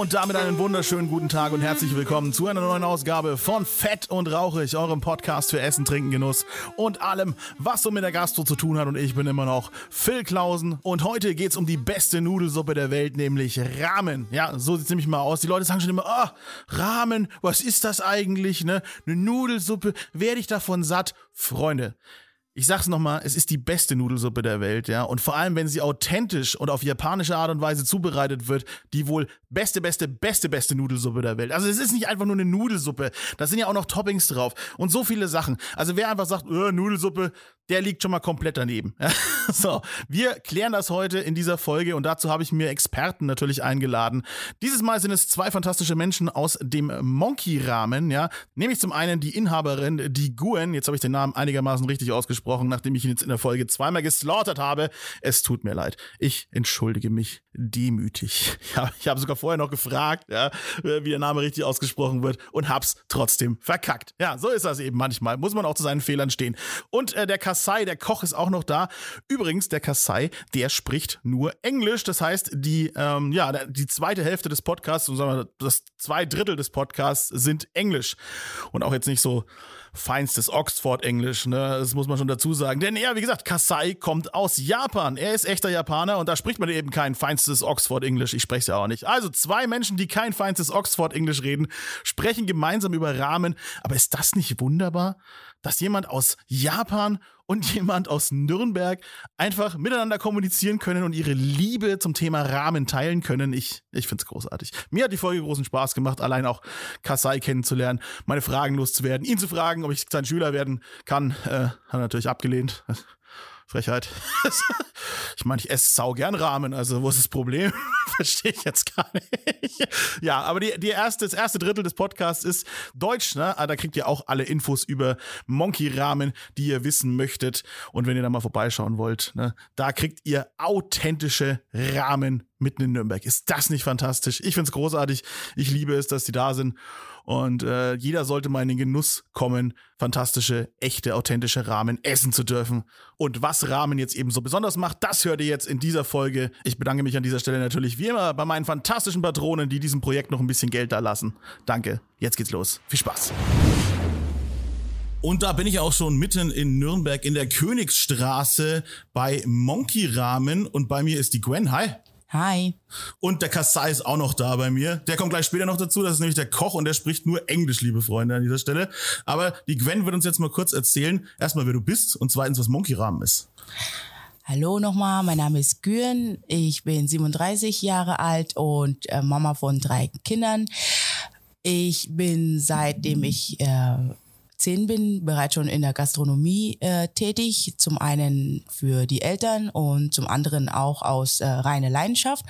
Und damit einen wunderschönen guten Tag und herzlich willkommen zu einer neuen Ausgabe von Fett und Rauchig, eurem Podcast für Essen, Trinken, Genuss und allem, was so mit der Gastro zu tun hat. Und ich bin immer noch Phil Klausen. Und heute geht's um die beste Nudelsuppe der Welt, nämlich Ramen. Ja, so sieht's nämlich mal aus. Die Leute sagen schon immer, ah, Ramen, was ist das eigentlich, ne? Eine Nudelsuppe, werde ich davon satt? Freunde, ich sag's nochmal, es ist die beste Nudelsuppe der Welt, ja. Und vor allem, wenn sie authentisch und auf japanische Art und Weise zubereitet wird, die wohl beste, beste, beste, beste Nudelsuppe der Welt. Also es ist nicht einfach nur eine Nudelsuppe. Da sind ja auch noch Toppings drauf und so viele Sachen. Also wer einfach sagt, äh, Nudelsuppe, der liegt schon mal komplett daneben. so, wir klären das heute in dieser Folge und dazu habe ich mir Experten natürlich eingeladen. Dieses Mal sind es zwei fantastische Menschen aus dem Monkey-Rahmen, ja. Nämlich zum einen die Inhaberin, die Guen, jetzt habe ich den Namen einigermaßen richtig ausgesprochen, nachdem ich ihn jetzt in der Folge zweimal geslaughtert habe. Es tut mir leid. Ich entschuldige mich demütig. Ja, ich habe sogar vorher noch gefragt, ja, wie der Name richtig ausgesprochen wird und hab's trotzdem verkackt. Ja, so ist das eben manchmal. Muss man auch zu seinen Fehlern stehen. Und äh, der Kasai, der Koch, ist auch noch da. Übrigens, der Kasai, der spricht nur Englisch. Das heißt, die, ähm, ja, die zweite Hälfte des Podcasts, so sagen wir, das zwei Drittel des Podcasts sind Englisch. Und auch jetzt nicht so feinstes Oxford-Englisch, ne? Das muss man schon dazu sagen. Denn er, wie gesagt, Kasai kommt aus Japan. Er ist echter Japaner und da spricht man eben kein feinstes Oxford-Englisch. Ich spreche es ja auch nicht. Also zwei Menschen, die kein feinstes Oxford-Englisch reden, sprechen gemeinsam über Rahmen. Aber ist das nicht wunderbar? dass jemand aus Japan und jemand aus Nürnberg einfach miteinander kommunizieren können und ihre Liebe zum Thema Rahmen teilen können. Ich, ich finde es großartig. Mir hat die Folge großen Spaß gemacht, allein auch Kasai kennenzulernen, meine Fragen loszuwerden, ihn zu fragen, ob ich sein Schüler werden kann. Äh, hat er natürlich abgelehnt. Frechheit. ich meine, ich esse sau gern Rahmen, also wo ist das Problem? Verstehe ich jetzt gar nicht. ja, aber die, die erste, das erste Drittel des Podcasts ist Deutsch, ne? Ah, da kriegt ihr auch alle Infos über Monkey Ramen, die ihr wissen möchtet. Und wenn ihr da mal vorbeischauen wollt, ne, da kriegt ihr authentische Ramen mitten in Nürnberg. Ist das nicht fantastisch? Ich finde es großartig. Ich liebe es, dass die da sind. Und äh, jeder sollte mal in den Genuss kommen, fantastische, echte, authentische Rahmen essen zu dürfen. Und was Rahmen jetzt eben so besonders macht, das hört ihr jetzt in dieser Folge. Ich bedanke mich an dieser Stelle natürlich wie immer bei meinen fantastischen Patronen, die diesem Projekt noch ein bisschen Geld da lassen. Danke. Jetzt geht's los. Viel Spaß. Und da bin ich auch schon mitten in Nürnberg in der Königsstraße bei Monkey Ramen und bei mir ist die Gwen. Hi. Hi. Und der Kassai ist auch noch da bei mir. Der kommt gleich später noch dazu. Das ist nämlich der Koch und der spricht nur Englisch, liebe Freunde, an dieser Stelle. Aber die Gwen wird uns jetzt mal kurz erzählen, erstmal, wer du bist und zweitens, was Monkey Rahmen ist. Hallo nochmal, mein Name ist Güren. Ich bin 37 Jahre alt und äh, Mama von drei Kindern. Ich bin seitdem ich äh, zehn bin, bereits schon in der Gastronomie äh, tätig. Zum einen für die Eltern und zum anderen auch aus äh, reiner Leidenschaft.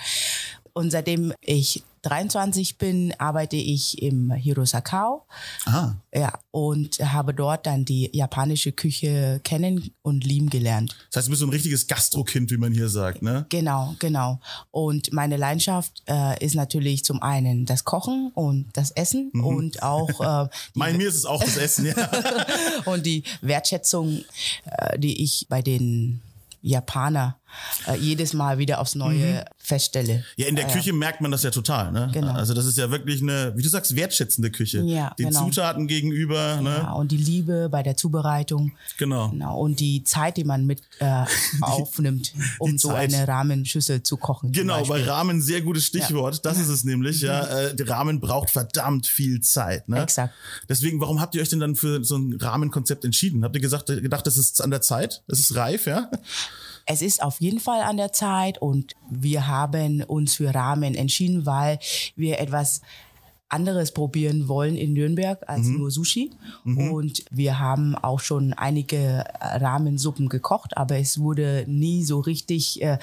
Und seitdem ich 23 bin, arbeite ich im Hirosakao. Aha. Ja, und habe dort dann die japanische Küche kennen und lieben gelernt. Das heißt, du bist so ein richtiges Gastrokind, wie man hier sagt, ne? Genau, genau. Und meine Leidenschaft äh, ist natürlich zum einen das Kochen und das Essen mhm. und auch. Äh, mein mir ist es auch das Essen, ja. und die Wertschätzung, äh, die ich bei den Japaner äh, jedes Mal wieder aufs Neue mhm. Feststelle. Ja, in der äh, Küche merkt man das ja total. Ne? Genau. Also das ist ja wirklich eine, wie du sagst, wertschätzende Küche. Ja, Den genau. Zutaten gegenüber. Ne? Ja, und die Liebe bei der Zubereitung. Genau. genau. Und die Zeit, die man mit äh, aufnimmt, um so eine Rahmenschüssel zu kochen. Genau, bei Rahmen sehr gutes Stichwort. Ja. Das ist es nämlich. Ja, mhm. äh, Rahmen braucht verdammt viel Zeit. Ne? Exakt. Deswegen, warum habt ihr euch denn dann für so ein Rahmenkonzept entschieden? Habt ihr gesagt, gedacht, das ist an der Zeit? Es ist reif, ja? Es ist auf jeden Fall an der Zeit und wir haben uns für Rahmen entschieden, weil wir etwas anderes probieren wollen in Nürnberg als mhm. nur Sushi. Mhm. Und wir haben auch schon einige Rahmensuppen gekocht, aber es wurde nie so richtig äh,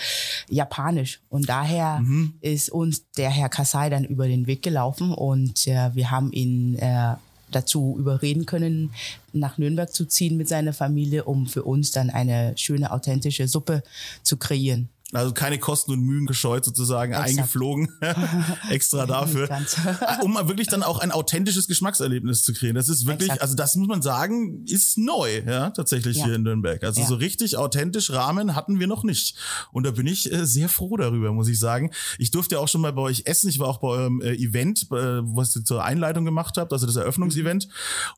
japanisch. Und daher mhm. ist uns der Herr Kasai dann über den Weg gelaufen und äh, wir haben ihn äh, dazu überreden können, nach Nürnberg zu ziehen mit seiner Familie, um für uns dann eine schöne, authentische Suppe zu kreieren. Also keine Kosten und Mühen gescheut sozusagen, Exakt. eingeflogen, extra dafür, Ganz. um wirklich dann auch ein authentisches Geschmackserlebnis zu kriegen. Das ist wirklich, Exakt. also das muss man sagen, ist neu, ja, tatsächlich Ja. hier in Nürnberg. Also Ja. so richtig authentisch Rahmen hatten wir noch nicht. Und da bin ich äh, sehr froh darüber, muss ich sagen. Ich durfte ja auch schon mal bei euch essen. Ich war auch bei eurem äh, Event, äh, was ihr zur Einleitung gemacht habt, also das Eröffnungsevent.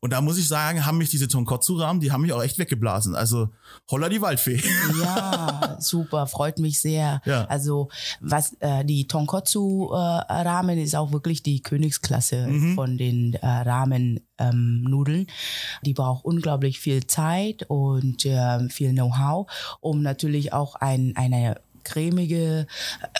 Und da muss ich sagen, haben mich diese Tonkotsu-Rahmen, die haben mich auch echt weggeblasen. Also holla die Waldfee. Ja, super, freut mich sehr. Ja. Also was äh, die Tonkotsu äh, Ramen ist auch wirklich die Königsklasse Mhm. von den äh, Ramen ähm, Nudeln. Die braucht unglaublich viel Zeit und ähm, viel Know-how, um natürlich auch ein, eine cremige,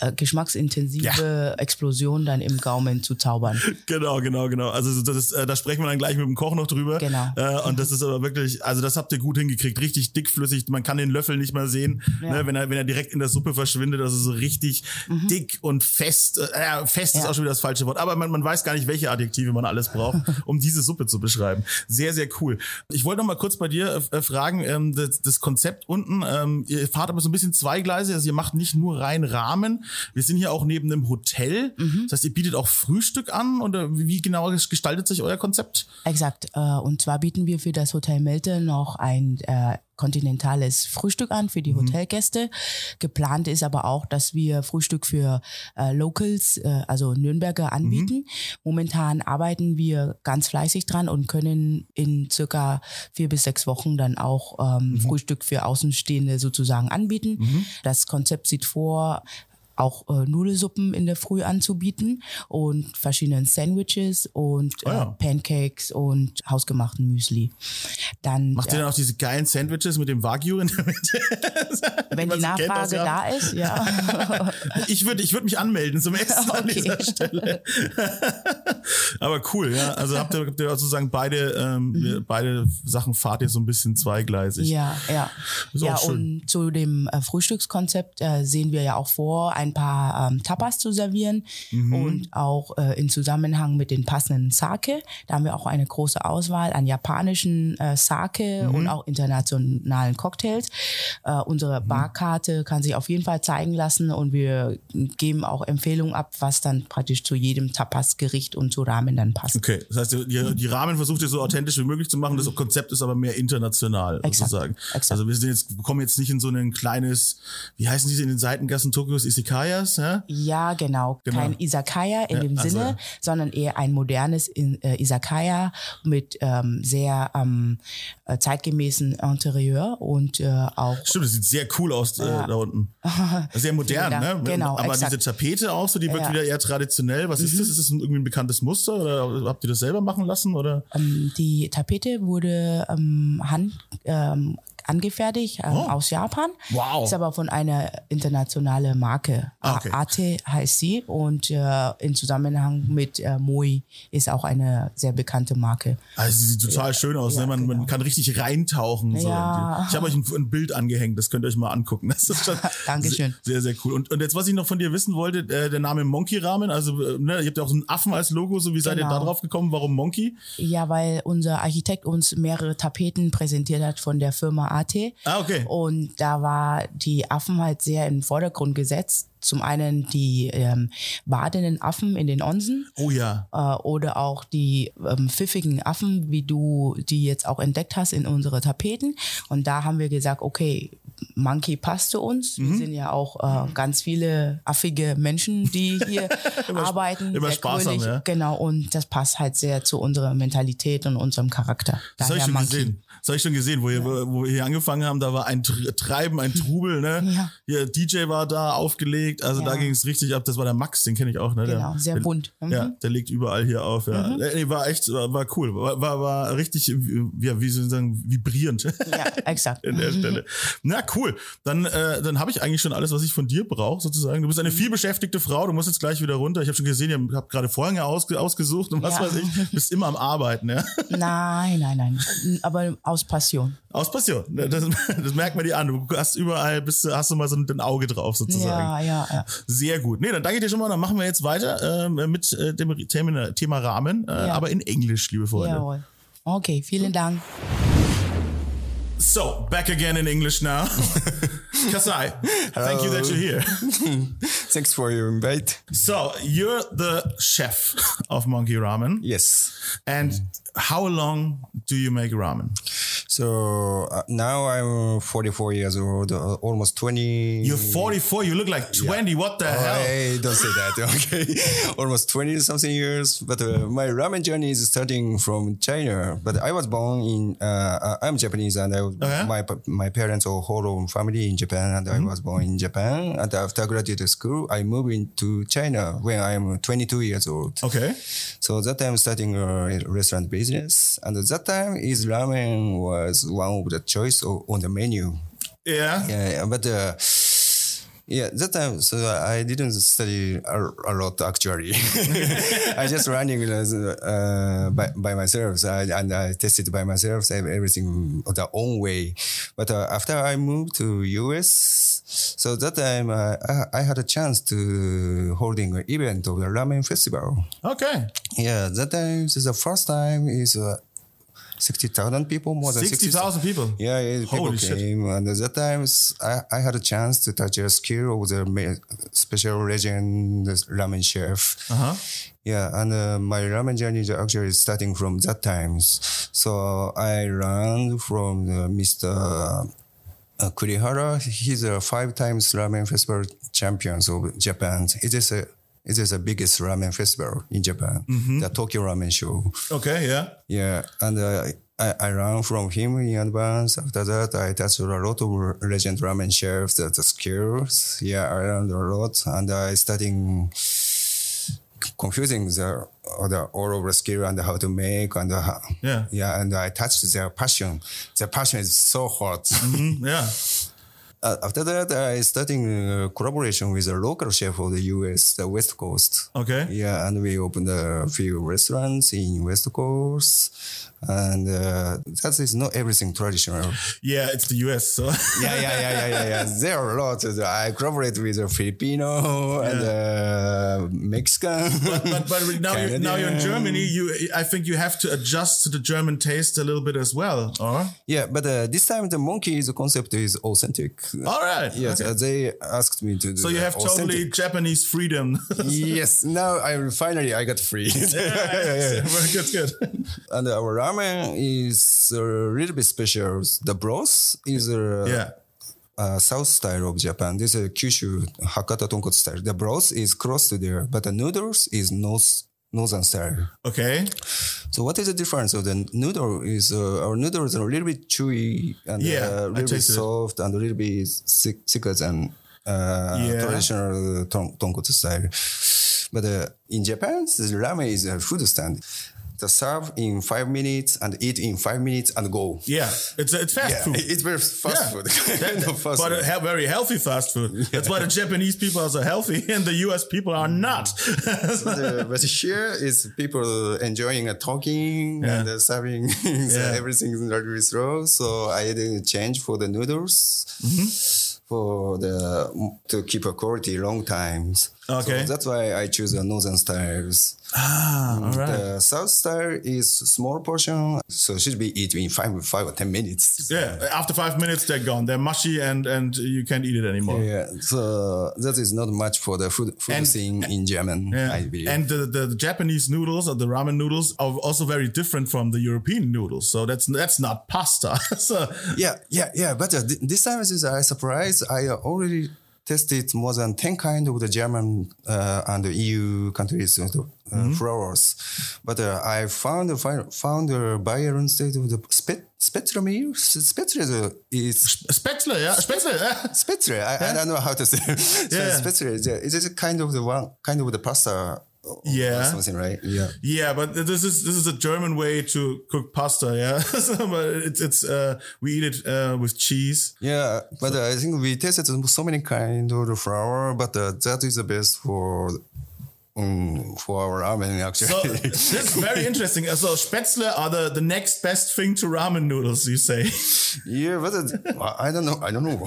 äh, geschmacksintensive Explosion dann im Gaumen zu zaubern. Genau, genau, genau. Also das ist, äh, da sprechen wir dann gleich mit dem Koch noch drüber. Genau. Äh, und das ist aber wirklich, also das habt ihr gut hingekriegt, richtig dickflüssig. Man kann den Löffel nicht mehr sehen, Ja. ne, wenn er wenn er direkt in der Suppe verschwindet. Also so richtig dick und fest. Äh, fest ist Mhm. Ja. auch schon wieder das falsche Wort. Aber man, man weiß gar nicht, welche Adjektive man alles braucht, um diese Suppe zu beschreiben. Sehr, sehr cool. Ich wollte noch mal kurz bei dir äh, fragen, ähm, das, das Konzept unten. Ähm, ihr fahrt aber so ein bisschen zweigleisig. Also ihr macht nicht nur rein Rahmen. Wir sind hier auch neben einem Hotel. Mhm. Das heißt, ihr bietet auch Frühstück an oder wie wie genau gestaltet sich euer Konzept? Exakt. Äh, und zwar bieten wir für das Hotel Melte noch ein äh, kontinentales Frühstück an für die Hotelgäste. Geplant ist aber auch, dass wir Frühstück für äh, Locals, äh, also Nürnberger anbieten. Momentan arbeiten wir ganz fleißig dran und können in circa vier bis sechs Wochen dann auch ähm, Frühstück für Außenstehende sozusagen anbieten. Das Konzept sieht vor, auch äh, Nudelsuppen in der Früh anzubieten und verschiedenen Sandwiches und Ah ja. äh, Pancakes und hausgemachten Müsli. Dann, Macht ihr äh, dann auch diese geilen Sandwiches mit dem Wagyu in der Mitte? wenn die Nachfrage da ist, ja. Ich würde ich würd mich anmelden zum Essen an Okay. dieser Stelle. Aber cool, ja. Also habt ihr, habt ihr sozusagen beide, ähm, beide Sachen fahrt ihr so ein bisschen zweigleisig. Mhm. Ja, ja. Ja, schön. und zu dem äh, Frühstückskonzept sehen wir ja auch vor, ein paar ähm, Tapas zu servieren Mhm. und auch äh, in Zusammenhang mit den passenden Sake. Da haben wir auch eine große Auswahl an japanischen äh, Sake Mhm. und auch internationalen Cocktails. Äh, Mhm. unsere Barkarte kann sich auf jeden Fall zeigen lassen und wir geben auch Empfehlungen ab, was dann praktisch zu jedem Tapas-Gericht und zu Ramen dann passt. Okay, das heißt, die, die Rahmen versucht ihr so authentisch wie möglich zu machen. Das Konzept ist aber mehr international Exakt, sozusagen. exakt. Also wir sind jetzt, kommen jetzt nicht in so ein kleines, wie heißen diese in den Seitengassen Tokios, Isekayas, ja? Ja, genau. Genau. Kein Isakaya in Ja, dem also- Sinne, sondern eher ein modernes In äh, Isakaya mit ähm, sehr ähm, äh, zeitgemäßen Interieur und äh, auch Stimmt, das sieht sehr cool aus äh, da unten. Sehr modern, Vielen ne? Genau, Aber exakt. diese Tapete auch, so die wirkt Ja. Mhm. wieder eher traditionell. Was ist das? Ist das irgendwie ein bekanntes Muster oder habt ihr das selber machen lassen oder? ähm, die Tapete wurde ähm, hand ähm, angefertigt ähm, Oh. aus Japan. Wow. Ist aber von einer internationalen Marke. Ah, okay. Ate heißt sie und äh, in Zusammenhang mit äh, Moi ist auch eine sehr bekannte Marke. Also sie sieht total schön aus, Ja, ne? man, man genau. kann richtig reintauchen. So Ja. Ich habe euch ein, ein Bild angehängt, das könnt ihr euch mal angucken. Das ist schon Dankeschön. Sehr, sehr cool. Und, und jetzt, was ich noch von dir wissen wollte, äh, der Name Monkey Ramen, also äh, ne, ihr habt ja auch so einen Affen als Logo, so wie seid ihr Genau. da drauf gekommen? Warum Monkey? Ja, weil unser Architekt uns mehrere Tapeten präsentiert hat von der Firma AT. Ah, okay. Und da war die Affen halt sehr in den Vordergrund gesetzt. Zum einen die ähm, badenden Affen in den Onsen Oh ja. äh, oder auch die ähm, pfiffigen Affen, wie du die jetzt auch entdeckt hast in unsere Tapeten. Und da haben wir gesagt, okay, Monkey passt zu uns. Mhm. Wir sind ja auch äh, ganz viele affige Menschen, die hier arbeiten. immer sehr sparsam, ja. Genau, und das passt halt sehr zu unserer Mentalität und unserem Charakter. Das habe ich schon Monkey. gesehen. Das habe ich schon gesehen, wo, wir, wo wir hier angefangen haben, da war ein Tr- Treiben, ein Trubel, ne? Ja. Hier, DJ war da aufgelegt, also da Ja. ging es richtig ab. Das war der Max, den kenne ich auch, ne? Genau, der, sehr der, bunt. Mhm. Ja, der legt überall hier auf. Ja. Nee, war echt, war, war cool. War, war, war richtig, ja, wie soll ich sagen, vibrierend. Ja, exakt. an der Stelle. Na cool, dann äh, dann habe ich eigentlich schon alles, was ich von dir brauche, sozusagen. Du bist Mhm. eine vielbeschäftigte Frau. Du musst jetzt gleich wieder runter. Ich habe schon gesehen, ihr habt gerade Vorhänge ausge ausgesucht und was Ja. weiß ich. Bist immer am Arbeiten, ja. Nein, nein, nein. Aber aus Passion. Aus Passion. Das, das merkt man dir an. Du hast überall, bist, hast du mal so ein Auge drauf, sozusagen. Ja, ja, ja. Sehr gut. Nee, dann danke ich dir schon mal. Dann machen wir jetzt weiter ähm, mit äh, dem Thema, Thema Rahmen, äh, Ja. aber in Englisch, liebe Freunde. Jawohl. Okay, vielen Dank. So back again in English now. Kasai, thank you that you're here. Thanks for your invite. So you're the chef of Monkey Ramen, Yes. and how long do you make ramen? So uh, now I'm 44 years old, uh, almost 20. You're 44. You look like 20. What the Oh, hell? hey, don't say that. Okay, almost 20 something years. But uh, my ramen journey is starting from China. But I was born in. Uh, uh, I'm Japanese, and I, Okay. my my parents are whole family in Japan, and I was born in Japan. And after graduate school, I moved into China when I'm 22 years old. Okay. So that time starting a restaurant business, and at that time is ramen was one of the choice on the menu. Yeah. Yeah, but uh, yeah, that time so I didn't study a, a lot actually. I just running uh, by, by myself so I, and I tested by myself ev- everything the own way. But uh, after I moved to US, so that time uh, I, I had a chance to holding an event of the ramen festival. Okay. Yeah, that time is the first time is uh, sixty thousand people more than 60,000 people. Yeah, yeah people shit. came, and at that time I, I had a chance to touch a skill of the special legend the ramen chef. Uh-huh. Yeah, and uh, my ramen journey is actually starting from that times. So I learned from uh, Mr. Uh, Kurihara. He's a five times ramen festival champion of Japan. It is a it is the biggest ramen festival in Japan, Mm-hmm. the Tokyo Ramen Show. Okay. Yeah. Yeah, and uh, I, I learned from him in advance. After that, I touched a lot of legend ramen chefs, the, the skills. Yeah, I learned a lot, and I starting confusing the, the all over skill and how to make and uh, Yeah. yeah, and I touched their passion. Their passion is so hot. Mm, yeah. Uh, after that, I starting uh, collaboration with a local chef of the U.S., the West Coast. Okay. Yeah, and we opened a few restaurants in West Coast, and uh, that is not everything traditional. Yeah. It's the US. So. yeah, yeah, yeah, yeah, yeah, yeah. There are a lot. I collaborate with a Filipino and uh, Mexican. but but now you're, now you're in Germany. You I think you have to adjust to the German taste a little bit as well. Or yeah, but uh, this time the monkey monkey's concept is authentic. All right. Yes, Okay. uh, they asked me to do So you have totally. Japanese freedom. yes, now I finally I got free. yeah, yeah, Very good. Good. and our ramen is a little bit special. The broth is a Yeah. uh, south style of Japan. This is Kyushu Hakata tonkotsu style. The broth is close to there, but the noodles is north northern style. Okay. So what is the difference of the noodle? Is uh, our noodles are a little bit chewy and Yeah, uh, a little bit tasted it. soft and a little bit thick, thicker than uh, Yeah. traditional ton- tonkotsu style. But uh, in Japan, the ramen is a food stand. The serve in five minutes and eat in five minutes and go. Yeah. It's it's fast Yeah, food. it's very fast Yeah. food. That- Kind of fast but food. very healthy fast food. That's why the Japanese people are so healthy and the US people are not. the, but here is people enjoying uh, talking Yeah. and uh, serving so Yeah. everything is very slow. So I didn't change for the noodles Mm-hmm. for the to keep a quality long times. Okay. so that's why I choose the northern styles. ah, all right. The south style is small portion, so should be eaten in five five or ten minutes. Yeah. After five minutes, they're gone. They're mushy and and you can't eat it anymore. Yeah, so that is not much for the food food And- scene in German, Yeah. I believe. And the, the Japanese noodles or the ramen noodles are also very different from the European noodles. So that's that's not pasta. so Yeah, yeah, yeah. But uh, this time is I surprised. I already tested more than ten kind of the German uh, and the EU countries uh, uh, flours, but uh, I found found a buyer instead of the Spätzle meal. Spätzle is Spätzle, yeah, Spätzle. Yeah. Spätzle. I, I don't know how to say. so Yeah. Is uh, it is kind of the one kind of the pasta. Or Yeah. something right. Yeah. Yeah, but this is this is a German way to cook pasta. Yeah, so, but it's it's uh, we eat it uh, with cheese. Yeah, but uh, I think we tested so many kind of flour, but uh, that is the best for um, for our ramen actually. So that's very interesting. So Spätzle are the, the next best thing to ramen noodles, you say? yeah, but it, I don't know. I don't know.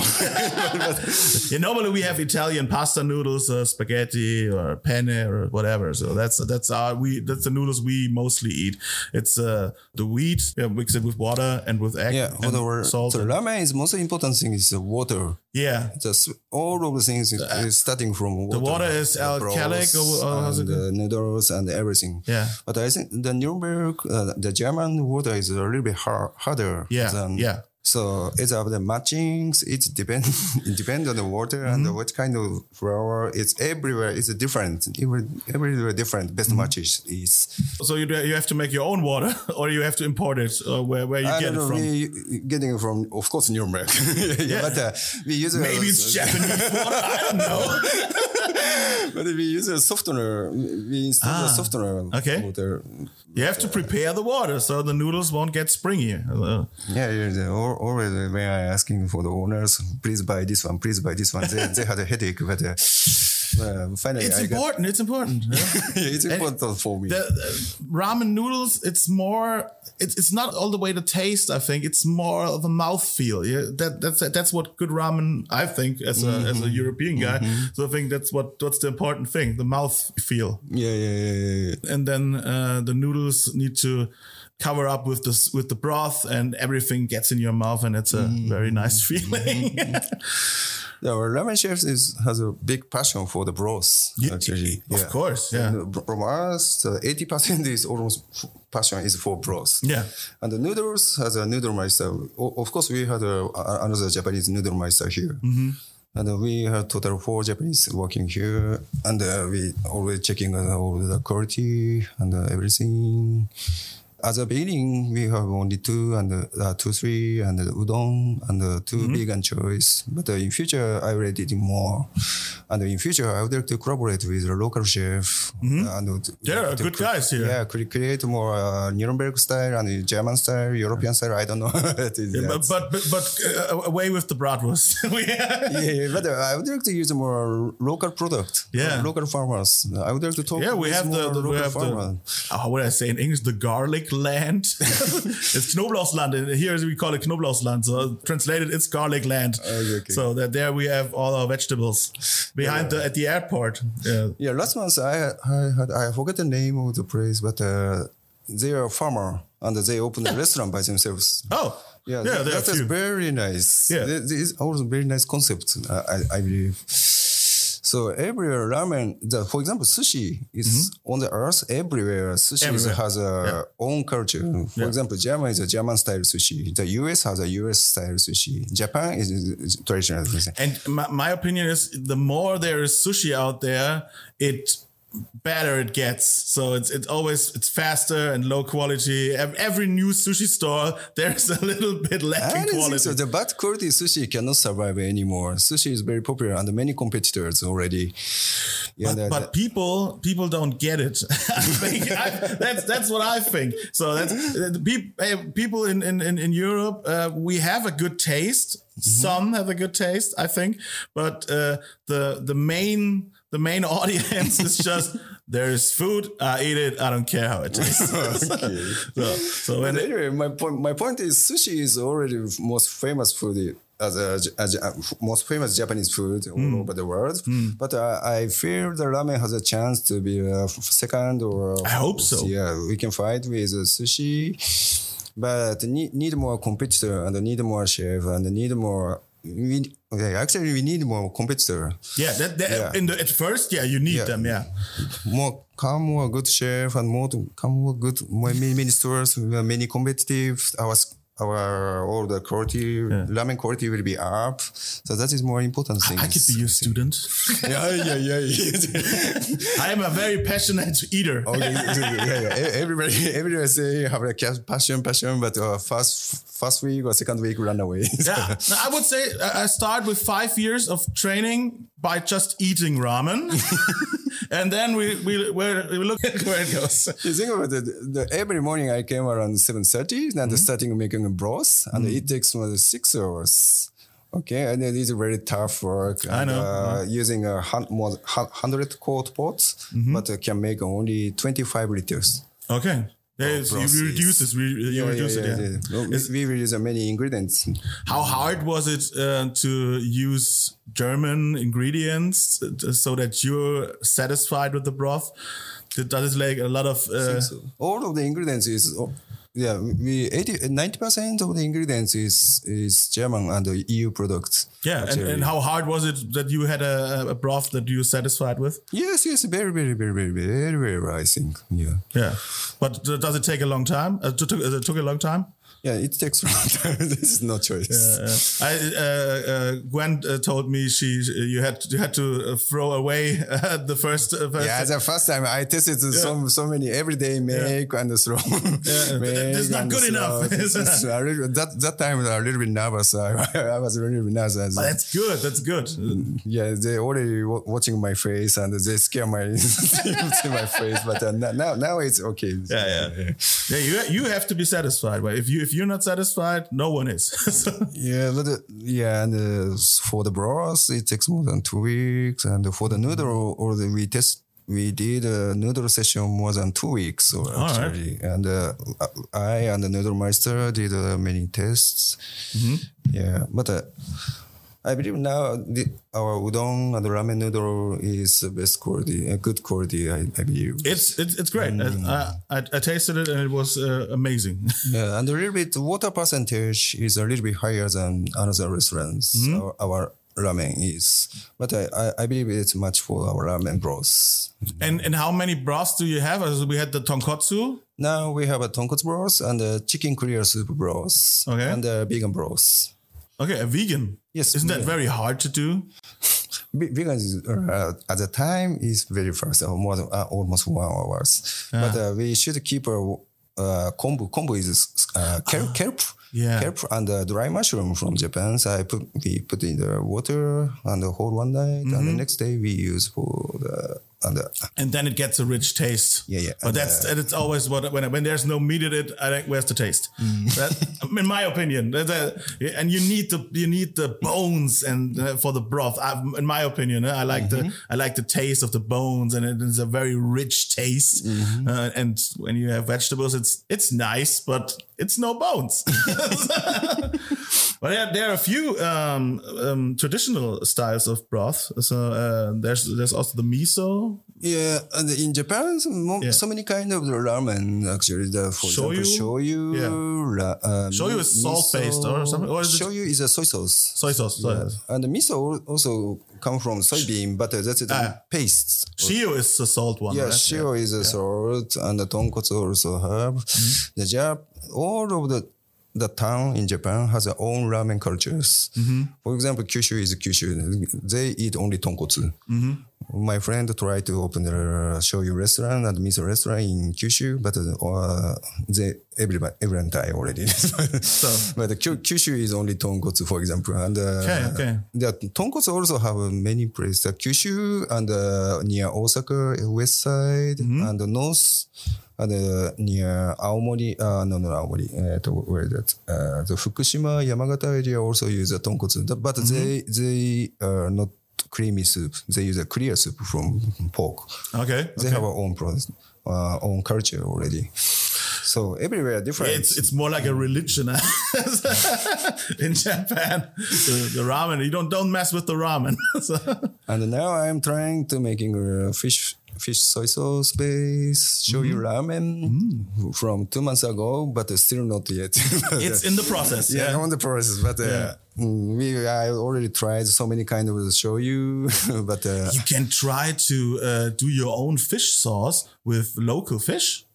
yeah, normally we have Italian pasta noodles, uh, spaghetti or penne or whatever. So that's that's our we that's the noodles we mostly eat. It's uh, the wheat, yeah, mix it with water and with egg yeah, and whatever. salt. So and- ramen is most important thing is the water. yeah, Just all of the things is, is starting from water. the water is The alkalic or- or how's and the noodles and everything. Yeah. But I think the Nuremberg, uh, the German water is a little bit hard, harder. Yeah, Than, yeah. So it's of the matchings. It depends. it depends on the water Mm-hmm. and what kind of flour. It's everywhere. It's different. Every, everywhere different. Best Mm-hmm. matches is. so you you have to make your own water, or you have to import it, or where where you I get it don't know. from. We getting it from, of course, Nuremberg. yeah, But uh, we use Maybe it's Japanese water. I don't know. But we use a softener. We install a softener. Ah, okay. Water. You have to prepare the water so the noodles won't get springy. Uh, Yeah, yeah. the- al- Always when I asking for the owners, please buy this one, please buy this one. They, they had a headache, but uh, uh, finally It's I got. important. It's important. yeah. it's important for me. the, the ramen noodles it's more it's, it's not all the way the taste i think it's more of a mouth feel yeah that that's that's what good ramen i think as a as a european guy so i think that's what that's the important thing the mouth feel yeah, yeah, yeah, yeah, yeah. and then uh, the noodles need to cover up with this with the broth and everything gets in your mouth and it's a very nice feeling Yeah, Our ramen chef is has a big passion for the broth. Yeah, actually, of yeah. course, yeah. And from us, eighty percent is almost passion is for broth. Yeah. And the noodles has a noodle meister. O- Of course, we had a, another Japanese noodle meister here. Mm-hmm. And uh, we had total four Japanese working here, and uh, we always checking uh, all the quality and uh, everything. At the beginning, we have only two and uh, two, three, and uh, udon and uh, 2 Mm-hmm. big and choice. But uh, in future, I already did more. And in future, I would like to collaborate with a local chef. uh, and, uh, Mm-hmm. Are good cre- guys here. Yeah, cre- create more uh, Nuremberg style and German style, European style. I don't know. That is- but but but, but uh, away with the bratwurst yeah. yeah, but uh, I would like to use more local product. Yeah. local farmers. I would like to talk. Yeah, we have the, the we local have the farmers. oh, what did I say in English? The garlic land. it's Knoblauchsland. and Here we call it Knoblauchsland. So translated, it's garlic land. Okay, okay. So that there we have all our vegetables behind the at the airport. Yeah. Yeah, last month I I had I forget the name of the place, but uh, they are a farmer and they opened a restaurant by themselves. Oh, Yeah, yeah, that, that a very nice. Yeah. This is also very nice concept. I, I believe. So everywhere ramen, the, for example, sushi is on the earth everywhere. Sushi Mm-hmm. Everywhere. has a own culture. For example, German is a German style sushi. The US has a US style sushi. Japan is, is traditional. And my, my opinion is the more there is sushi out there, it better it gets. So it's it's always it's faster and low quality. Every new sushi store there's a little bit lacking quality. so. The bad quality sushi cannot survive anymore. Sushi is very popular and many competitors already. Yeah, but, that- but people people don't get it. I that's that's what I think. So that's eh, people in in in, in Europe. Uh, we have a good taste. Some have a good taste, I think, but uh, the the main the main audience is just there is food. I eat it. I don't care how it tastes. so so when But anyway, my point, my point is sushi is already most famous food as a, as a most famous Japanese food all Hmm. over the world. But uh, I feel the ramen has a chance to be a f- second or I hope so. Yeah, we can fight with uh, sushi, but need need more competitor and need more chef and need more. We, okay, actually, we need more competitor. yeah, that, that Yeah. in the at first, yeah, you need Yeah. them, yeah. more come more good chef and more to come more good many, many stores many competitive our our all the quality ramen quality will be up so that is more important thing I could be your student. yeah yeah yeah, yeah. I am a very passionate eater. okay yeah, yeah. E- everybody everybody say have a passion passion but uh, first first week or second week run away Yeah, No, I would say I I start with five years of training by just eating ramen, and then we we we we look at where it goes. You think about it, the, every morning I came around 7.30 and starting making broth and it takes more than six hours. Okay, and it is a very tough work. I and, know. Uh, using a hun- hundred quart pots, Mm-hmm. but uh, can make only twenty five liters. Okay. Yeah, so you reduce this. re- You reduce it. Yeah. No, we- we use many ingredients. How hard was it uh, to use German ingredients uh, so that you're satisfied with the broth? That is like a lot of? Uh, So all of the ingredients is oh, yeah we 80 90 percent of the ingredients is is German and the EU products. yeah, and, and how hard was it that you had a, a broth that you satisfied with? yes yes very very very very very very I think yeah Yeah, but does it take a long time? Uh, to, to, it took a long time. Yeah it takes a long time. this is no choice. Uh, I uh, uh, Gwen uh, told me she you had you had to uh, throw away uh, the first. Uh, first Yeah, the first time I tested so so many everyday make and throw. Yeah, make that's not good enough. It's- it's little- that that time I was a little bit nervous. I, was really nervous. that's good. That's good. yeah, they already wa- watching my face and they scare my my face. But uh, now- now it's okay. Yeah, yeah, yeah. You you have to be satisfied. But if you if you're not satisfied, no one is. So- Yeah, but uh, yeah, and uh, for the broth, it takes more than two weeks, and for the noodle, or the we test, we did a noodle session more than two weeks. So right. and uh, I and the noodle master did uh, many tests. Yeah, but. I believe now the, our udon and the ramen noodle is the best quality, a good quality. I, I believe. it's it's it's great. I, I I tasted it and it was uh, amazing. Yeah, and a little bit water percentage is a little bit higher than another restaurants. Our, our ramen is, but I, I, believe it's much for our ramen broth. and and how many broths do you have? Also, we had the tonkotsu. Now we have a tonkotsu broth and a chicken clear soup broth Okay. and a vegan broth. Okay, a vegan. Yes, Isn't that vegan. very hard to do? Is, uh, at the time is very fast, uh, more than, uh, almost one hours. But uh, we should keep a uh, kombu. Kombu is uh, kelp, kelp, Yeah. kelp and uh, dry mushroom from Japan. So I put we put in the water and the hold one night, and the next day we use for the and the, And then it gets a rich taste. Yeah, yeah. But that's uh, and it's always what when when there's no meat in it. I think where's the taste? Mm. That, in my opinion, a- and you need the you need the bones and uh, for the broth. I, in my opinion, uh, I like Mm-hmm. the I like the taste of the bones, and it is a very rich taste. Mm-hmm. Uh, and when you have vegetables, it's it's nice, but it's no bones. but yeah, there are a few um, um, traditional styles of broth. So uh, there's there's also the miso. yeah. And in Japan, so, Yeah. so many kind of ramen actually. The for Shoyu? example, shoyu. Yeah. ra- uh, Shoyu is salt-based or something? Or is shoyu is a soy sauce. Soy sauce. Soy sauce. And the miso also come from soybean, but uh, that's the Ah. paste. Shio is the salt one. Yeah, right? shio is a salt, and the tonkotsu also have. Mm-hmm. The Jap, all of the the town in Japan has their own ramen cultures. Mm-hmm. For example, Kyushu is Kyushu. They eat only tonkotsu. Mm-hmm. My friend tried to open a shoyu restaurant and miso restaurant in Kyushu, but uh, they everybody everyone died already. so, but the Kyushu is only tonkotsu, for example, and uh, Okay, okay. the tonkotsu also have many places. Kyushu and uh, near Osaka west side Mm-hmm. and the north and uh, near Aomori. Uh, no, no, Aomori. Uh, to, where that? Uh, the Fukushima, Yamagata area also use a tonkotsu, but Mm-hmm. they they are not creamy soup. They use a clear soup from pork. Okay. They okay. have our own process, uh, own culture already. So everywhere different. It's it's more like a religion in Japan. The, the ramen. You don't don't mess with the ramen. So- And now I'm trying to making a fish fish soy sauce base shoyu ramen from two months ago, but still not yet. it's in the process. yeah, Yeah. on the process. But uh, Yeah. mm, we I already tried so many kind of shoyu, but uh, You can try to uh, do your own fish sauce with local fish.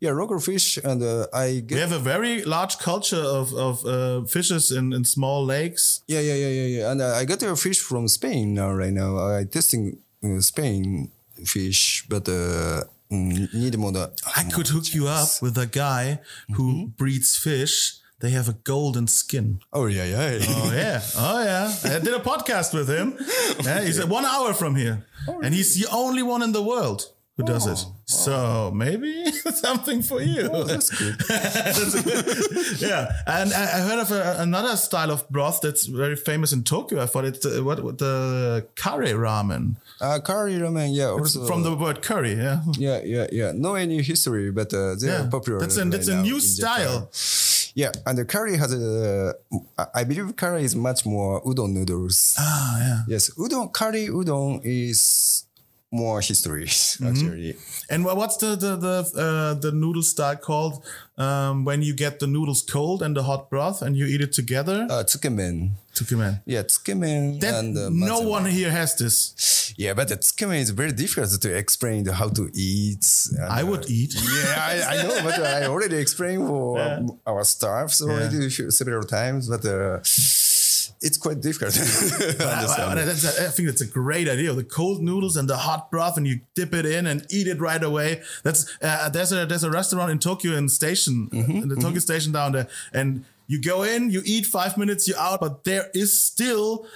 yeah, local fish, and uh, I We have a very large culture of of uh, fishes in, in small lakes. yeah, yeah, yeah, yeah, yeah, and uh, I got a fish from Spain now. Right now, I testing uh, Spain fish, but uh, mm, need more. the- I could hook you up with a guy who Mm-hmm. breeds fish. They have a golden skin. Oh yeah, yeah. Oh yeah, oh yeah. I did a podcast with him. Yeah, he's one hour from here, and he's the only one in the world who does it. So maybe something for you. Oh, that's good. yeah, and I heard of a, another style of broth that's very famous in Tokyo. I thought it's uh, what, what the curry ramen Uh, curry ramen, yeah. Also, from the word curry. Yeah, yeah, yeah, yeah. No any history, but uh, they Yeah, are popular. that's a- right that's a new style. Yeah, and the curry has a. I believe curry is much more udon noodles. ah, yeah. Yes, udon curry udon is more history Mm-hmm. actually. And what's the the the uh, the noodle style called um, when you get the noodles cold and the hot broth and you eat it together? Uh, tsukemen. Tsukemen. Yeah, tsukemen That and uh, no one here has this. Yeah, but the tsukemen is very difficult to explain how to eat. and, I uh, would eat. Yeah, I, I know, but I already explained for um, our staffs already several times, but uh, it's quite difficult. to I, I- understand. that's think that's a great idea. The cold noodles and the hot broth, and you dip it in and eat it right away. That's uh, there's a there's a restaurant in Tokyo in station Mm-hmm, in the Tokyo station down there, and you go in, you eat five minutes, you're out, but there is still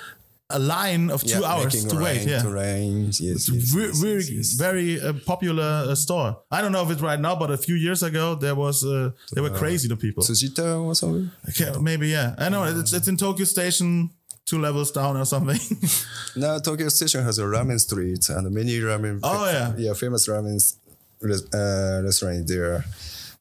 a line of two Yeah, hours to wait. Yeah. to rain. Yes, yes, Ve- yes, very, yes, very uh, popular uh, store. I don't know if it's right now, but a few years ago there was uh, they were crazy the people. Tsujita or something. Okay, maybe yeah. I know it's it's in Tokyo Station, two levels down or something. Now Tokyo Station has a ramen street and many ramen. Oh, yeah. yeah, famous ramen uh, restaurant there.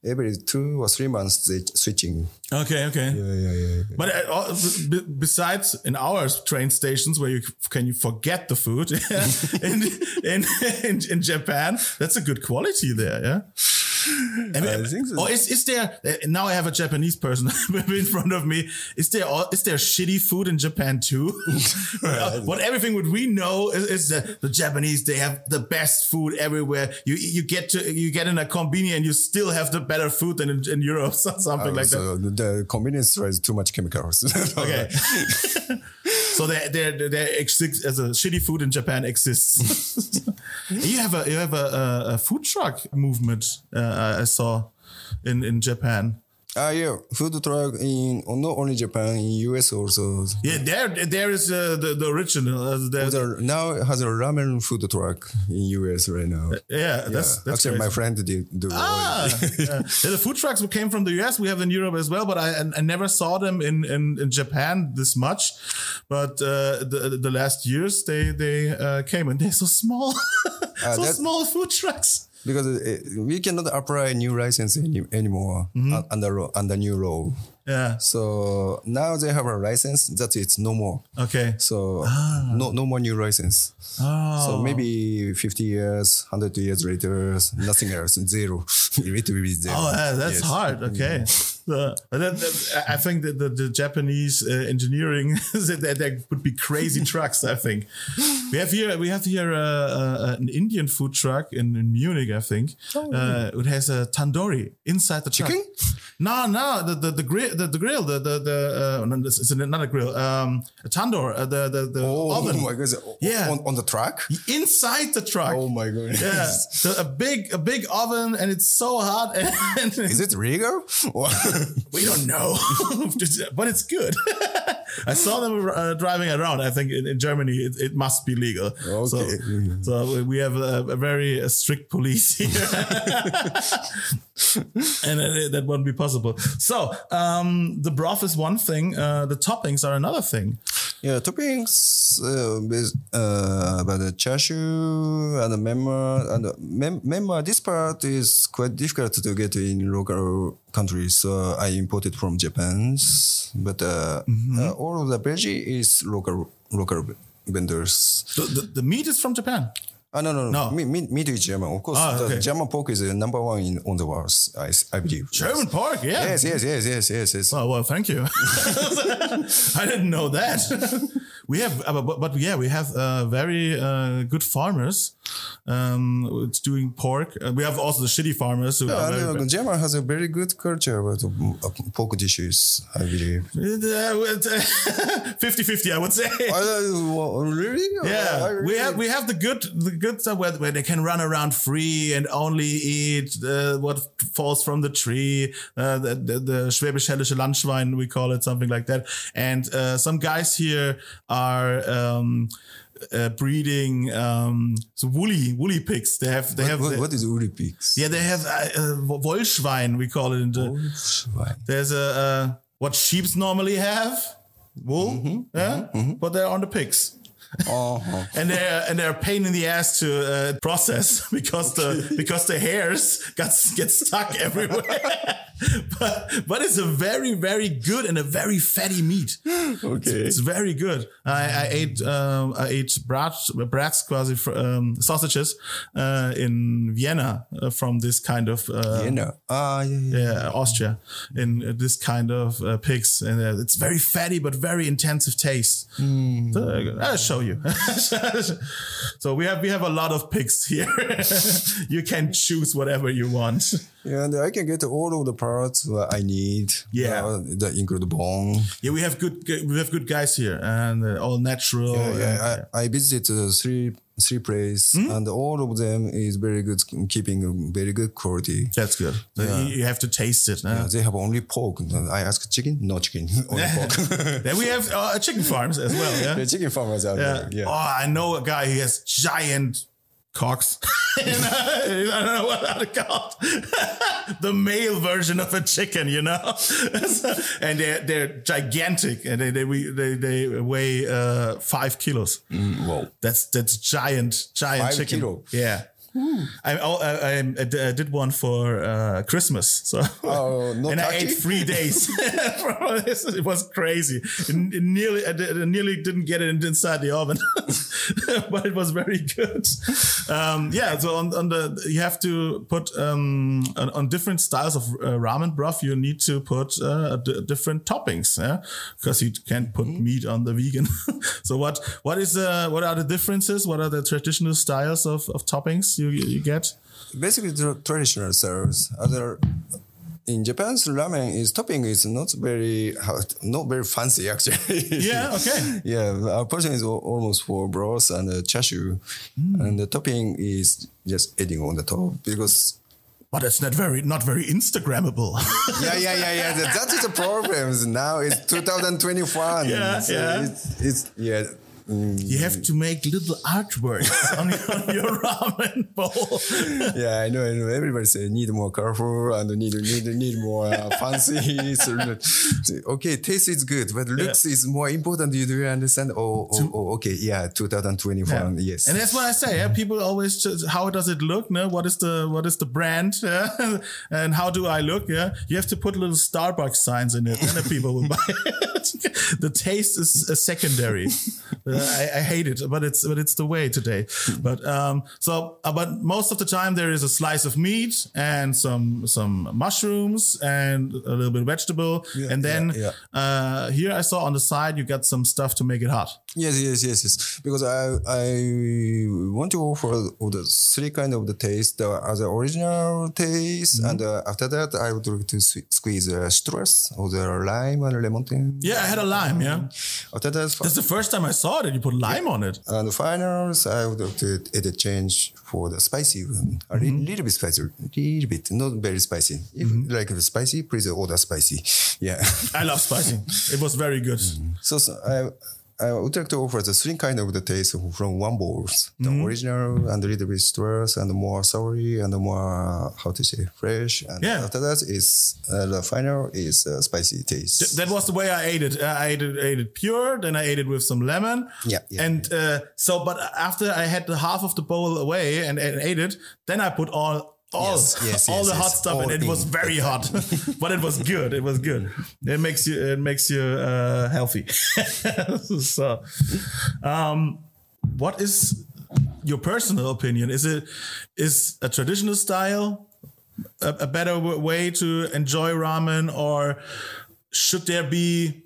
Every two or three months they switching. okay, okay. Yeah, yeah, yeah. But uh, b- besides in our train stations where you can you forget the food in, in in in Japan, that's a good quality there. Yeah. I, mean, I think so. Or is, is there uh, now? I have a Japanese person in front of me. Is there all- is there shitty food in Japan too? Uh, what everything what we know is, is that the Japanese they have the best food everywhere. You you get to you get in a convenience and you still have the better food than in, in Europe, so- something like that. the convenience store is too much chemicals. Okay. So there, there, there exists as a shitty food in Japan exists. you have a you have a, a, a food truck movement. Uh, I saw in in Japan. Ah, yeah, food truck in not only Japan, in US also. Yeah, there there is uh, the the original. Uh, the, The, now it has a ramen food truck in US right now. yeah, that's that's Actually, my friend did do. Ah, yeah. Yeah, the food trucks came from the US. We have in Europe as well, but I I never saw them in in, in Japan this much. But uh, the the last years they they uh, came and they're so small, so that- small food trucks. Because uh, we cannot apply new license any, anymore Mm-hmm. under under new law. Yeah. So now they have a license. That it's no more. Okay. So no no more new license. Ah. Oh. So maybe 50 years, 100 years later, nothing else, zero. it will be zero. Oh, yeah, that's Yes. hard. Okay. Uh, but that, that- I think that the, the Japanese uh, engineering that there would be crazy trucks. I think we have here we have here uh, uh, an Indian food truck in, in Munich. I think uh, it has a tandoori inside the truck. No, no, the the the grill, the, the grill, the the the no, it's not a grill, um, a tandoor, uh, the the the Oh oven my god! Yeah. On, on the truck? inside the truck. Oh my god! Yeah, a big a big oven, and it's so hot, and Is it legal? We don't know, but it's good. I saw them uh, driving around. I think in, in Germany it, it must be legal. Okay. So, so we have a, a very strict police here, and uh, that won't be possible. So um, the broth is one thing. Uh, the toppings are another thing. Yeah, toppings uh, with uh, about the chashu and the menma and the mem-. This part is quite difficult to get in local countries, so I imported from Japan. But uh, uh, all of the veggie is local local vendors. The, the, the meat is from Japan. Ah, no, no, No. no. Meat, meat, meat is German. Of course, Ah, okay. the German pork is the number one in on the world. I, I believe. German pork, yeah. Yes, yes, yes, yes, yes, yes. Oh, well, thank you. I didn't know that. we have, uh, but, but yeah, we have uh, very uh, good farmers. Um, it's doing pork. Uh, we have also the shitty farmers who very uh, has a very good culture about uh, pork dishes, I believe. Uh, 50-50, I would say. Uh, really? Yeah, really- we have we have the good the good stuff where, where they can run around free and only eat uh, what falls from the tree, uh, the, the, the Schwäbisch-Hällische Landschwein we call it something like that. And uh, some guys here are um, uh, breeding um, so woolly woolly pigs. They have they have What, the- what is woolly pigs? yeah they have uh, uh, Wollschwein we call it. In the. There's a uh, what sheeps normally have wool, Mm-hmm. yeah, but they're on the pigs. Uh-huh. and they're and they're a pain in the ass to uh, process because the because the hairs got get stuck everywhere. but but it's a very very good and a very fatty meat. Okay. It's very good. I, I ate um, I ate brat brats quasi um, sausages uh, in Vienna uh, from this kind of uh, know. Ah, yeah, yeah. yeah, Austria in uh, this kind of uh, pigs, and uh, it's very fatty but very intensive taste. So, uh, I'll show you. so we have we have a lot of picks here. you can choose whatever you want. Yeah, and I can get all of the parts that I need. Yeah. Uh, that include bone. Yeah, we have good we have good guys here, and uh, all natural. Yeah, yeah, and- I, I visited uh, three three places, Hmm? and all of them is very good, keeping very good quality. that's good. So you, you have to taste it. Uh, they have only pork. I asked chicken, no chicken, only pork. then we have uh, chicken farms as well. Yeah. the chicken farmers are Yeah. there. Yeah. Oh, I know a guy. He has giant cocks. And I don't know what called. the male version of a chicken, you know. and they're they're gigantic, and they they we- they, they weigh uh, five kilos. Whoa. That's that's giant giant Five chicken. kilo. Yeah. I, oh, I, I, I did one for uh, Christmas, so Oh, and I ate three days. it was crazy. It, nearly, I nearly didn't get it inside the oven, but it was very good. Um, yeah, so on, on the you have to put um, on, on different styles of uh, ramen broth. You need to put uh, d- different toppings, yeah, because you can't put Mm-hmm. meat on the vegan. so what what is uh, what are the differences? What are the traditional styles of, of toppings you you get? Basically, the traditional serves. Other in Japan's ramen is topping is not very not very fancy actually. Yeah, okay. yeah, our portion is almost for broth and uh, chashu, Hmm. and the topping is just adding on the top because. But it's not very not very Instagrammable. Yeah, yeah, yeah, yeah. That, that is the problem. Now it's 2021. Yeah, so yeah. It's, it's yeah. Mm, You have to make little artworks on your, on your ramen bowl. yeah, I know, I know. Everybody say need more colorful and need need need more uh, fancy. So, okay, taste is good, but looks is more important. You do understand? Oh, oh, oh okay, yeah, 2021. Yes. And that's what I say. Yeah? People always just, how does it look? No? What is the what is the brand? Yeah? and how do I look? Yeah. You have to put little Starbucks signs in it, and then people will buy it. the taste is secondary. I, I hate it, but it's but it's the way today. But um, so uh, but most of the time there is a slice of meat and some some mushrooms and a little bit of vegetable, and then yeah, Uh, here I saw on the side you got some stuff to make it hot. Yes, yes, yes, yes. Because I I want to offer all the three kind of the taste the original taste, and uh, after that I would like to sque- squeeze uh, citrus or the lime and lemon. thing. Yeah, I had a lime. Yeah. After that, That's the first time I saw that you put lime on it. and the finals I would like to edit change for the spicy one, a li- mm-hmm. little bit spicy, a little bit, not very spicy. If mm-hmm. like the spicy, please order spicy. Yeah. I love spicy. It was very good. Mm-hmm. So, so I, I would like to offer the three kind of the taste from one bowl. The original and a little bit citrus and more soury and the more, how to say, fresh. And Yeah. after that is, uh, the final is uh, spicy taste. That was the way I ate it. Uh, I ate it, ate it pure, then I ate it with some lemon. Yeah, yeah. And uh, so, but after I had the half of the bowl away and, and ate it, then I put all. All, Yes, yes, all yes, the hot stuff, and All it was very hot, but it was good. It was good. It makes you, it makes you uh, healthy. so, um, what is your personal opinion? Is it is a traditional style a, a better way to enjoy ramen, or should there be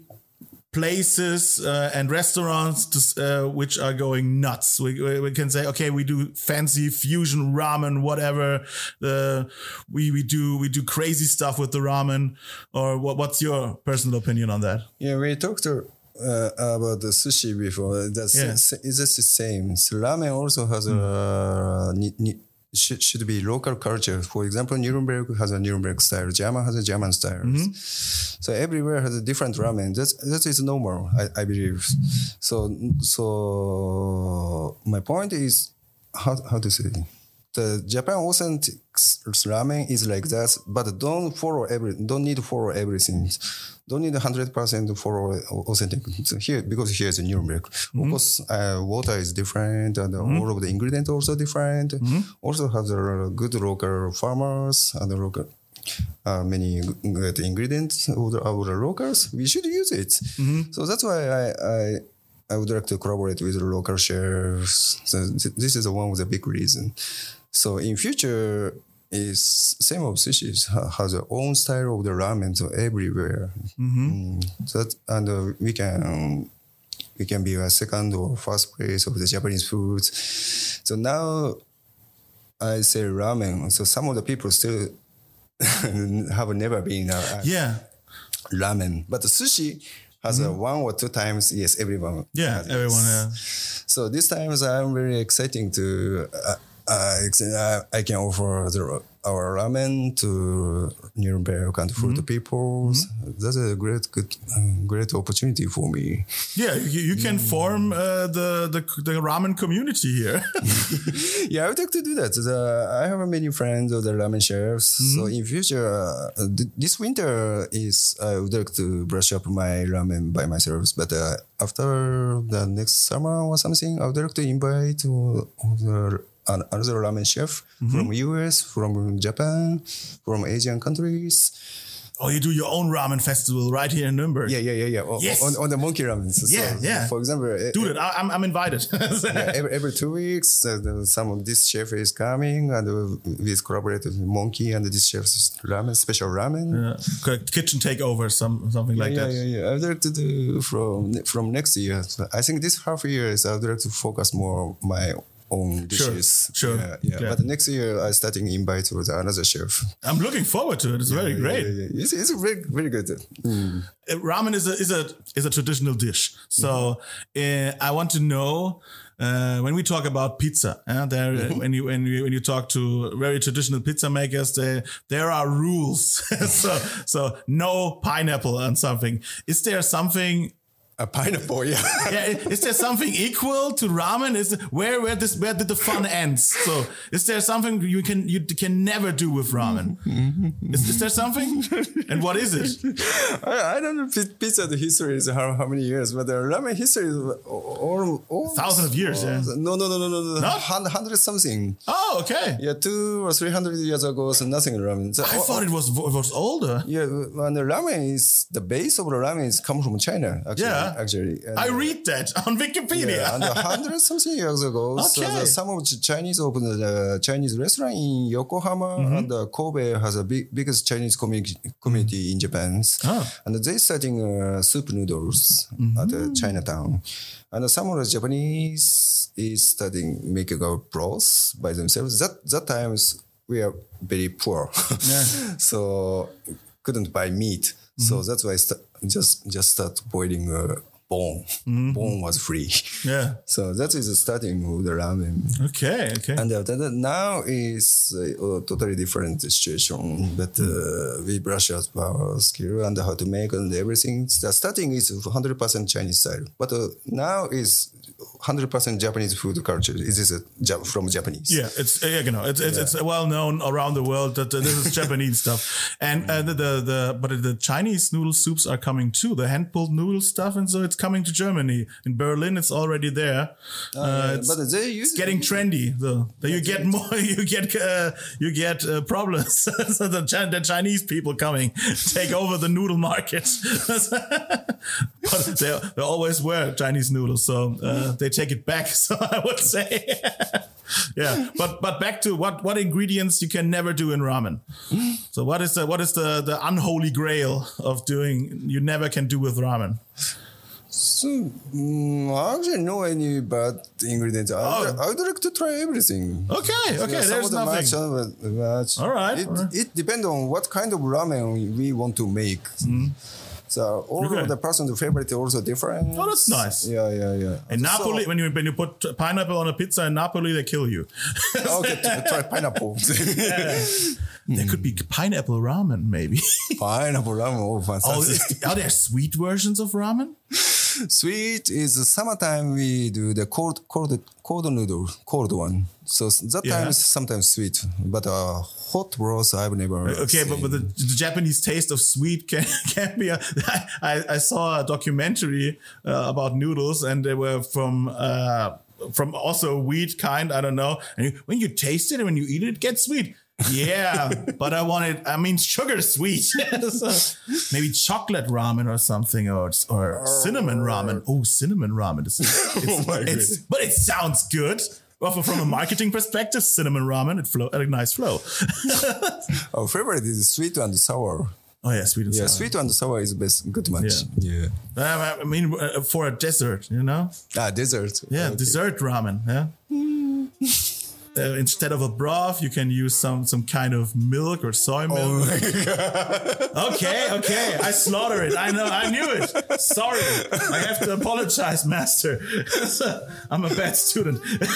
places uh, and restaurants to, uh, which are going nuts? We, we, can say, okay, we do fancy fusion ramen, whatever. Uh, we we do we do crazy stuff with the ramen, or what? What's your personal opinion on that? Yeah, we talked uh, about the sushi before. That's Yeah. it's just the same. So ramen also has a should, should be local culture. For example, Nuremberg has a Nuremberg style, German has a German style. Mm-hmm. So everywhere has a different ramen. That's that is normal, I, I believe. So so my point is how how to say the Japan authentic ramen is like that, but don't follow every don't need to follow everything. Don't need hundred percent follow authentic so here because here is Nuremberg. Of course, uh, water is different, and all of the ingredients also different. Also have the good local farmers and the local. Uh, many good ingredients of of locals. We should use it. So that's why I, I I would like to collaborate with the local chefs. So th- this is one of the big reason. So in future, is same of sushi ha- has their own style of the ramen so everywhere. Mm. So that, and uh, we can we can be a second or first place of the Japanese foods. So now I say ramen. So some of the people still have never been a, a Yeah. ramen, but the sushi has a one or two times. Yes, everyone. Yeah, everyone. Yeah. So this times I'm very exciting to uh, uh, uh, I can offer the, our ramen to Nuremberg and food Mm-hmm. people. That's a great good um, great opportunity for me. Yeah, you, you can form uh, the, the the ramen community here. yeah, I would like to do that. The, I have many friends of the ramen chefs. So Mm-hmm. in future, uh, th- this winter is I would like to brush up my ramen by myself. But uh, after the next summer or something, I would like to invite the, another ramen chef Mm-hmm. from US, from Japan, from Asian countries. oh, you do your own ramen festival right here in Nuremberg. Yeah, yeah, yeah, yeah. O- Yes. On, on the monkey ramen. So, Yeah, yeah. For example, uh, Dude, I, I'm, I'm invited. yeah, every, every two weeks, uh, the, some of this chef is coming, and uh, we collaborate with Monkey and this chef's ramen, special ramen. Uh, kitchen takeover, some something like yeah, that. yeah, yeah. I'd like to do from from next year. So I think this half year is I'd like to focus more on my own Sure, dishes. sure. Yeah, yeah. Yeah. But next year I starting invite with another chef. I'm looking forward to it. It's very great. yeah, yeah. It's, it's very very good. Mm. Uh, ramen is a is a is a traditional dish. So uh, I want to know uh, when we talk about pizza. Uh, there, uh, when you when you when you talk to very traditional pizza makers, there there are rules. so so no pineapple on something. Is there something? A pineapple, yeah. Yeah, is there something equal to ramen? Is where where this where did the fun ends? So is there something you can you can never do with ramen? Mm-hmm. Is, is there something? And what is it? I, I don't know pi- pizza the history is how, how many years, but the ramen history is all, all Thousand of years, yeah. No, no, no, no, no, no. No? Hun- Hundred something. Oh, okay. Yeah, two or three hundred years ago, so nothing ramen. So, I thought it was it was older. Yeah, and the ramen is the base of the ramen is come from China. Actually, Yeah. Actually. And, I uh, read that on Wikipedia. Yeah, and a hundred something years ago, so Okay. the, some of the Chinese opened a Chinese restaurant in Yokohama, Mm-hmm. and uh, Kobe has a big biggest Chinese community community in Japan. Oh. And they starting uh, soup noodles Mm-hmm. at uh, Chinatown, and some of the Japanese is starting making a broth by themselves. That that times we are very poor, so couldn't buy meat. Mm-hmm. So that's why I sta- just just start boiling uh, bone. Bone was free. Mm-hmm. yeah. So that is starting of the ramen. Okay. Okay. And uh, that- now is uh, a totally different situation. But uh, we brush up our skill and how to make and everything. The starting is 100% Chinese style, but uh, now is 100% Japanese food culture. It is a, Ja- from Japanese. Yeah, it's uh, yeah, you know, it's it's, it's well known around the world that uh, this is Japanese stuff, and uh, the, the the but the Chinese noodle soups are coming too. The hand pulled noodle stuff, and so it's coming to Germany. In Berlin, it's already there. Uh, Uh, it's, but they use it's getting trendy. So that you get more, you get uh, you get uh, problems. so the, the Chinese people coming take over the noodle market. but they they always were Chinese noodles, so uh, they take it back. So I would say, yeah. But but back to what what ingredients you can never do in ramen. So what is the what is the the unholy grail of doing you never can do with ramen? So, mm, I actually know any bad ingredients. I would, Oh. I would like to try everything. Okay, okay. Yeah, some there's the nothing. match, some of the match. All right, It, all right. it depends on what kind of ramen we want to make. Mm-hmm. So all Okay. of the person's favorite is also different. Oh, that's nice. Yeah, yeah, yeah. In So- Napoli, when you when you put pineapple on a pizza in Napoli, they kill you. okay, t- try pineapple. There could be pineapple ramen, maybe. pineapple ramen, oh, oh, fantastic. is- are there sweet versions of ramen? Sweet is the summertime we do the cold, cold, cold noodle, cold one. So that Yeah. time is sometimes sweet, but uh, hot broth I've never. Okay, but, seen. but the, the Japanese taste of sweet can can be. A, I I saw a documentary uh, about noodles, and they were from. Uh, from also a wheat kind, I don't know. And you, when you taste it and when you eat it, it gets sweet. Yeah, but I wanted. I mean, sugar sweet. So maybe chocolate ramen or something, or or cinnamon ramen. Oh, cinnamon ramen. It's, it's, my it's- but it sounds good. Well, from- a marketing perspective, cinnamon ramen, it flow a nice flow. Our favorite is sweet and sour. Oh yeah, sweet and Yeah, sour. sweet and sour is best good match. Yeah. Uh, I mean, uh, for a dessert, you know? Ah, dessert. Yeah, Okay. dessert ramen. Yeah. Uh, instead of a broth, you can use some some kind of milk or soy milk. Oh okay, okay, I slaughter it. I know, I knew it. Sorry, I have to apologize, master. I'm a bad student. but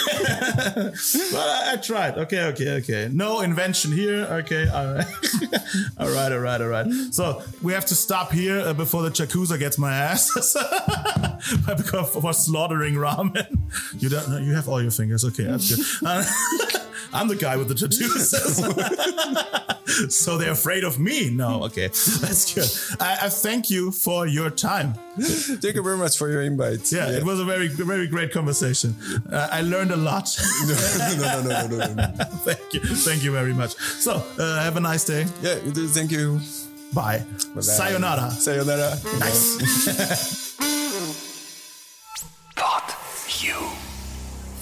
I, I tried. Okay, okay, okay. No invention here. Okay, all right, all right, all right, all right. So we have to stop here uh, before the Yakuza gets my ass because for slaughtering ramen. You don't. You have all your fingers. Okay, that's good. Uh, I'm the guy with the tattoos. so they're afraid of me. No, okay, that's good. I, I thank you for your time. Thank you very much for your invite. Yeah, it was a very, very great conversation. Uh, I learned a lot. no, no, no, no, no, no, no. thank you, thank you very much. So uh, have a nice day. Yeah, you do. Thank you. Bye. Bye-bye. Sayonara. Sayonara. Nice.